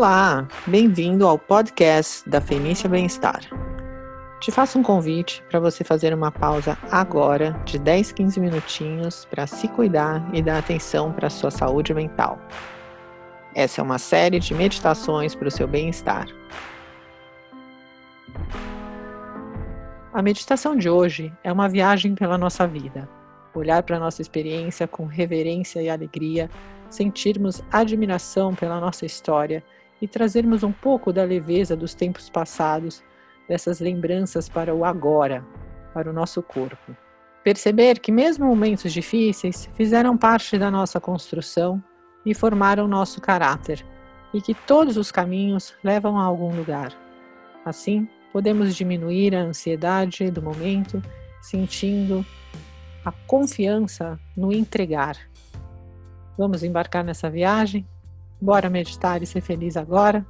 Olá, bem-vindo ao podcast da Fenícia Bem-Estar. Te faço um convite para você fazer uma pausa agora de 10, 15 minutinhos para se cuidar e dar atenção para a sua saúde mental. Essa é uma série de meditações para o seu bem-estar. A meditação de hoje é uma viagem pela nossa vida. Olhar para a nossa experiência com reverência e alegria, sentirmos admiração pela nossa história e trazermos um pouco da leveza dos tempos passados, dessas lembranças para o agora, para o nosso corpo. Perceber que, mesmo momentos difíceis, fizeram parte da nossa construção e formaram nosso caráter, e que todos os caminhos levam a algum lugar. Assim, podemos diminuir a ansiedade do momento, sentindo a confiança no entregar. Vamos embarcar nessa viagem? Bora meditar e ser feliz agora?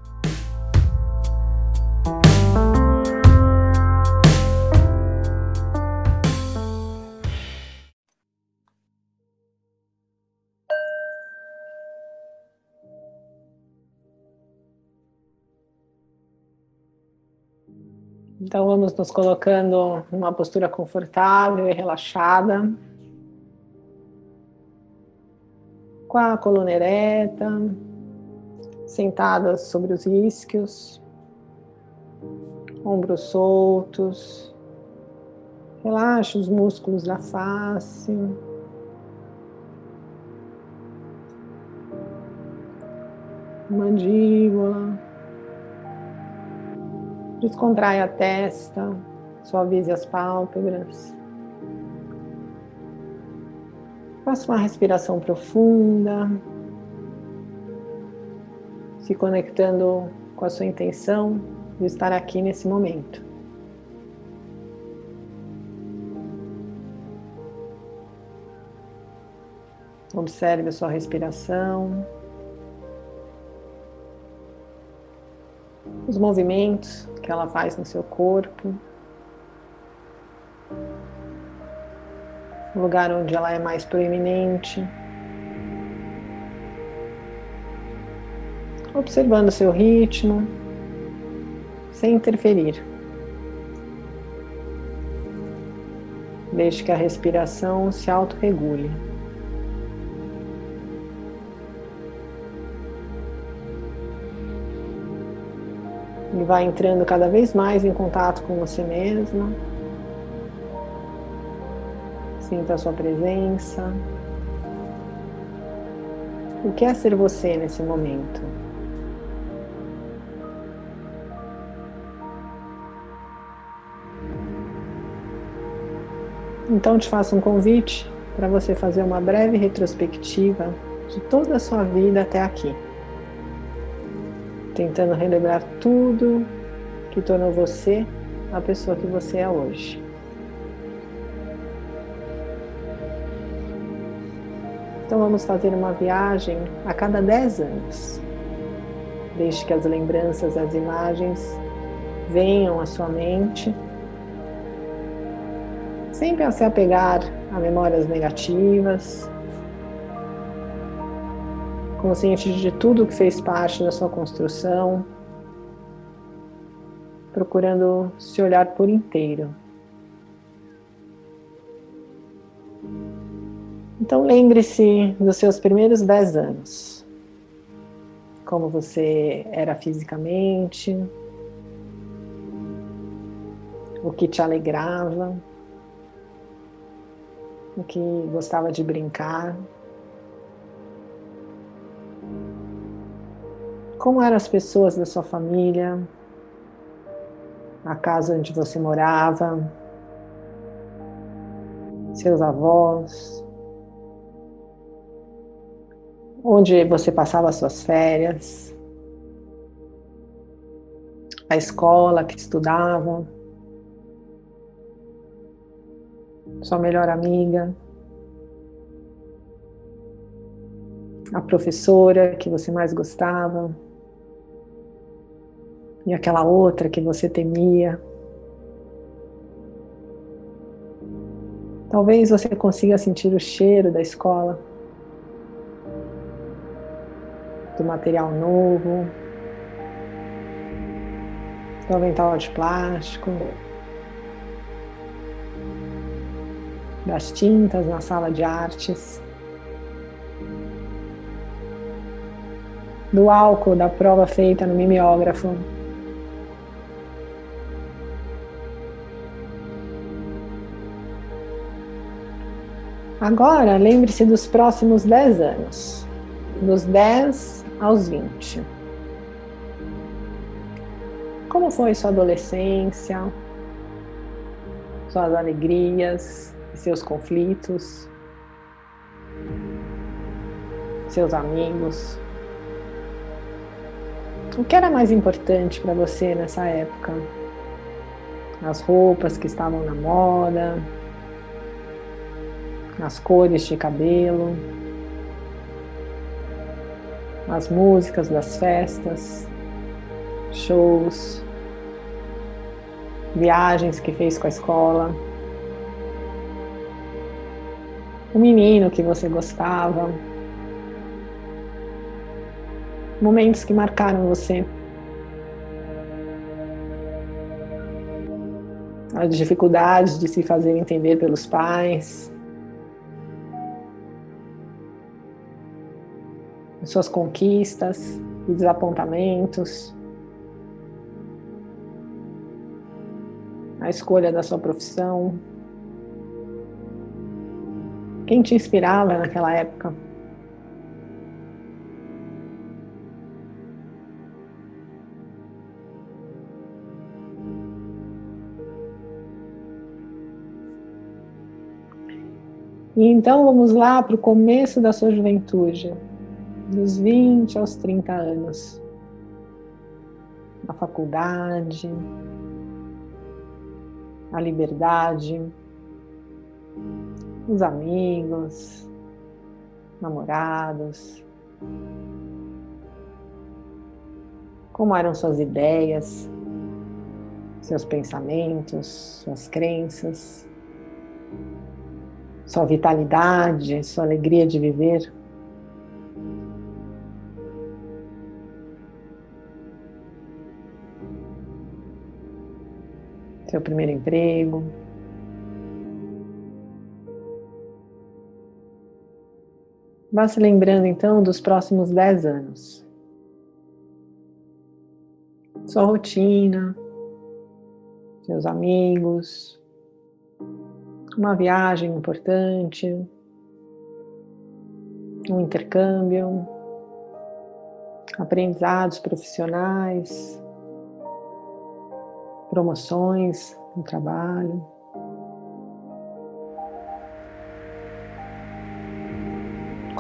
Então vamos nos colocando numa postura confortável e relaxada. Com a coluna ereta, sentadas sobre os isquios, ombros soltos. Relaxa os músculos da face. Mandíbula. Descontrai a testa, suavize as pálpebras. Faça uma respiração profunda, se conectando com a sua intenção de estar aqui nesse momento. Observe a sua respiração. os movimentos que ela faz no seu corpo, o lugar onde ela é mais proeminente. Observando seu ritmo, sem interferir. Deixe que a respiração se autorregule. e vai entrando cada vez mais em contato com você mesma. Sinta a sua presença. O que é ser você nesse momento? Então te faço um convite para você fazer uma breve retrospectiva de toda a sua vida até aqui tentando relembrar tudo que tornou você a pessoa que você é hoje. Então vamos fazer uma viagem a cada 10 anos. Deixe que as lembranças, as imagens venham à sua mente, sempre se apegar a memórias negativas, consciente de tudo que fez parte da sua construção, procurando se olhar por inteiro. Então lembre-se dos seus primeiros dez anos. Como você era fisicamente, o que te alegrava, o que gostava de brincar. Como eram as pessoas da sua família? A casa onde você morava? Seus avós? Onde você passava suas férias? A escola que estudava? Sua melhor amiga? a professora que você mais gostava, e aquela outra que você temia. Talvez você consiga sentir o cheiro da escola, do material novo, do avental de plástico, das tintas na sala de artes, do álcool da prova feita no mimeógrafo. Agora, lembre-se dos próximos 10 anos, dos 10 aos 20. Como foi sua adolescência, suas alegrias, seus conflitos, seus amigos? O que era mais importante para você nessa época? As roupas que estavam na moda, as cores de cabelo, as músicas das festas, shows, viagens que fez com a escola, o menino que você gostava, momentos que marcaram você. As dificuldades de se fazer entender pelos pais, suas conquistas e desapontamentos, a escolha da sua profissão. Quem te inspirava naquela época? E então vamos lá para o começo da sua juventude dos 20 aos 30 anos, a faculdade, a liberdade, os amigos, namorados, como eram suas ideias, seus pensamentos, suas crenças, sua vitalidade, sua alegria de viver. seu primeiro emprego. Vá se lembrando então dos próximos 10 anos. Sua rotina, seus amigos, uma viagem importante, um intercâmbio, aprendizados profissionais, promoções no trabalho.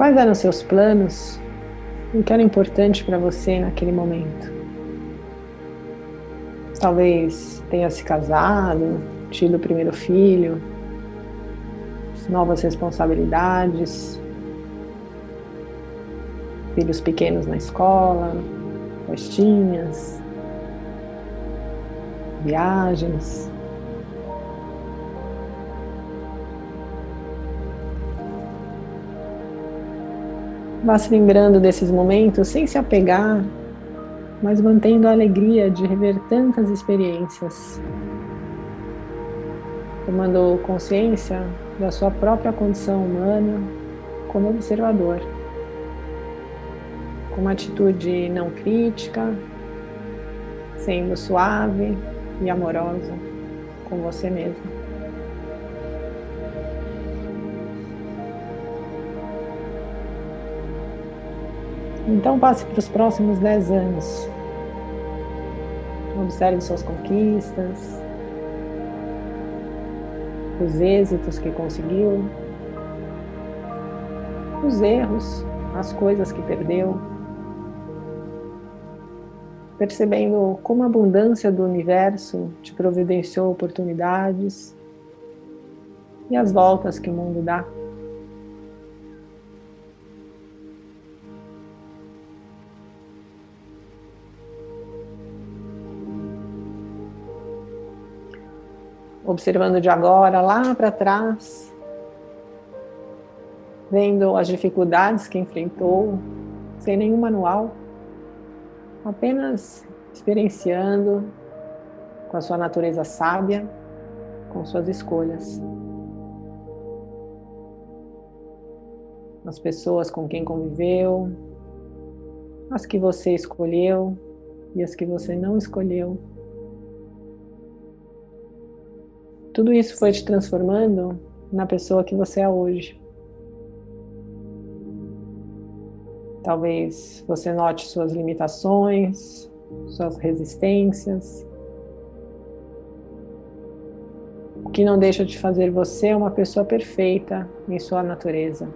Quais eram seus planos? O que era importante para você naquele momento? Talvez tenha se casado, tido o primeiro filho, novas responsabilidades, filhos pequenos na escola, festinhas, viagens. Vá se lembrando desses momentos sem se apegar, mas mantendo a alegria de rever tantas experiências. Tomando consciência da sua própria condição humana como observador. Com uma atitude não crítica, sendo suave e amorosa com você mesmo. Então passe para os próximos 10 anos. Observe suas conquistas, os êxitos que conseguiu, os erros, as coisas que perdeu percebendo como a abundância do universo te providenciou oportunidades e as voltas que o mundo dá. Observando de agora lá para trás, vendo as dificuldades que enfrentou, sem nenhum manual apenas experienciando com a sua natureza sábia, com suas escolhas. As pessoas com quem conviveu, as que você escolheu e as que você não escolheu. Tudo isso foi te transformando na pessoa que você é hoje. Talvez você note suas limitações, suas resistências. O que não deixa de fazer você uma pessoa perfeita em sua natureza.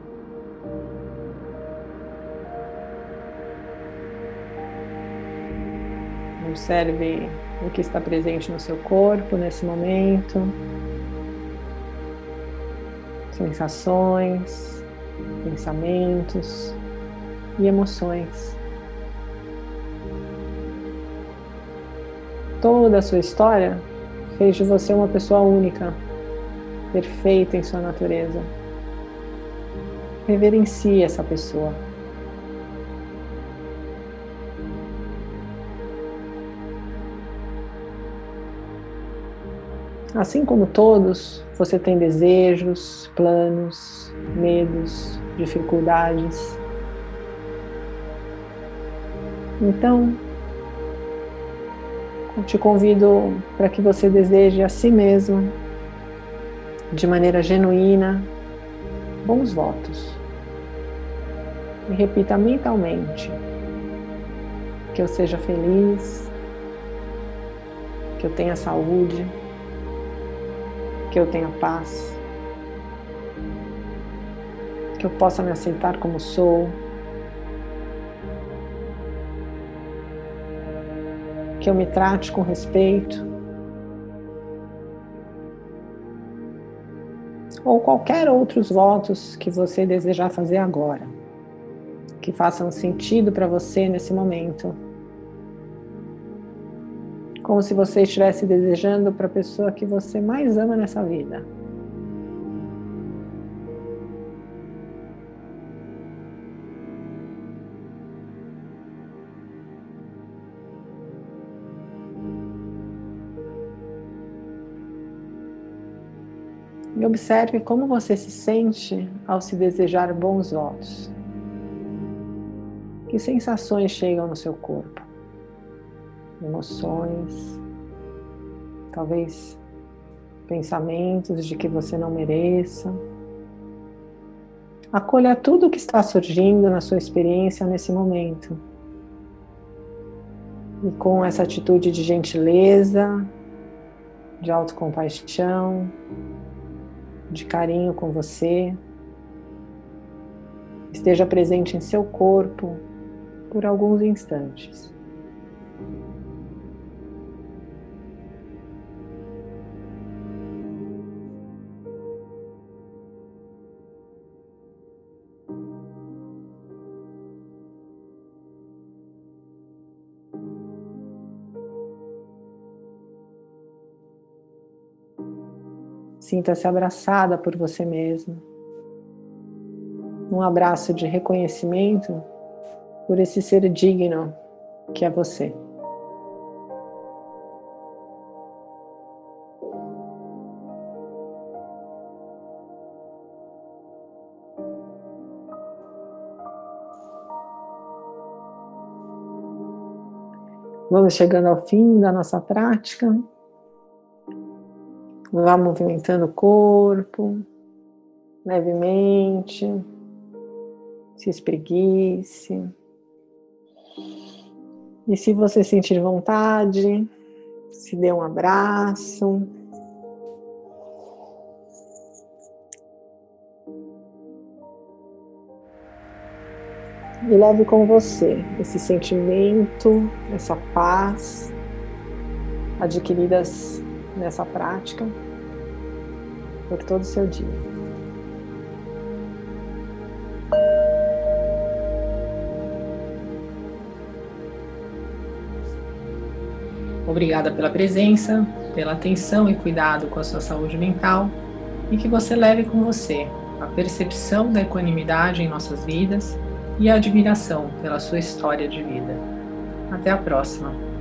Observe o que está presente no seu corpo nesse momento, sensações, pensamentos e emoções. Toda a sua história fez de você uma pessoa única, perfeita em sua natureza. Reverencie essa pessoa. Assim como todos, você tem desejos, planos, medos, dificuldades. Então, eu te convido para que você deseje a si mesmo, de maneira genuína, bons votos. E repita mentalmente que eu seja feliz, que eu tenha saúde que eu tenha paz, que eu possa me aceitar como sou, que eu me trate com respeito, ou qualquer outros votos que você desejar fazer agora, que façam sentido para você nesse momento como se você estivesse desejando para a pessoa que você mais ama nessa vida. E observe como você se sente ao se desejar bons votos. Que sensações chegam no seu corpo? Emoções, talvez pensamentos de que você não mereça. Acolha tudo que está surgindo na sua experiência nesse momento. E com essa atitude de gentileza, de autocompaixão, de carinho com você, esteja presente em seu corpo por alguns instantes. Sinta-se abraçada por você mesma. Um abraço de reconhecimento por esse ser digno que é você. Vamos chegando ao fim da nossa prática. Vá movimentando o corpo levemente, se espreguice. E se você sentir vontade, se dê um abraço. E leve com você esse sentimento, essa paz adquiridas nessa prática por todo o seu dia. Obrigada pela presença, pela atenção e cuidado com a sua saúde mental e que você leve com você a percepção da equanimidade em nossas vidas e a admiração pela sua história de vida. Até a próxima!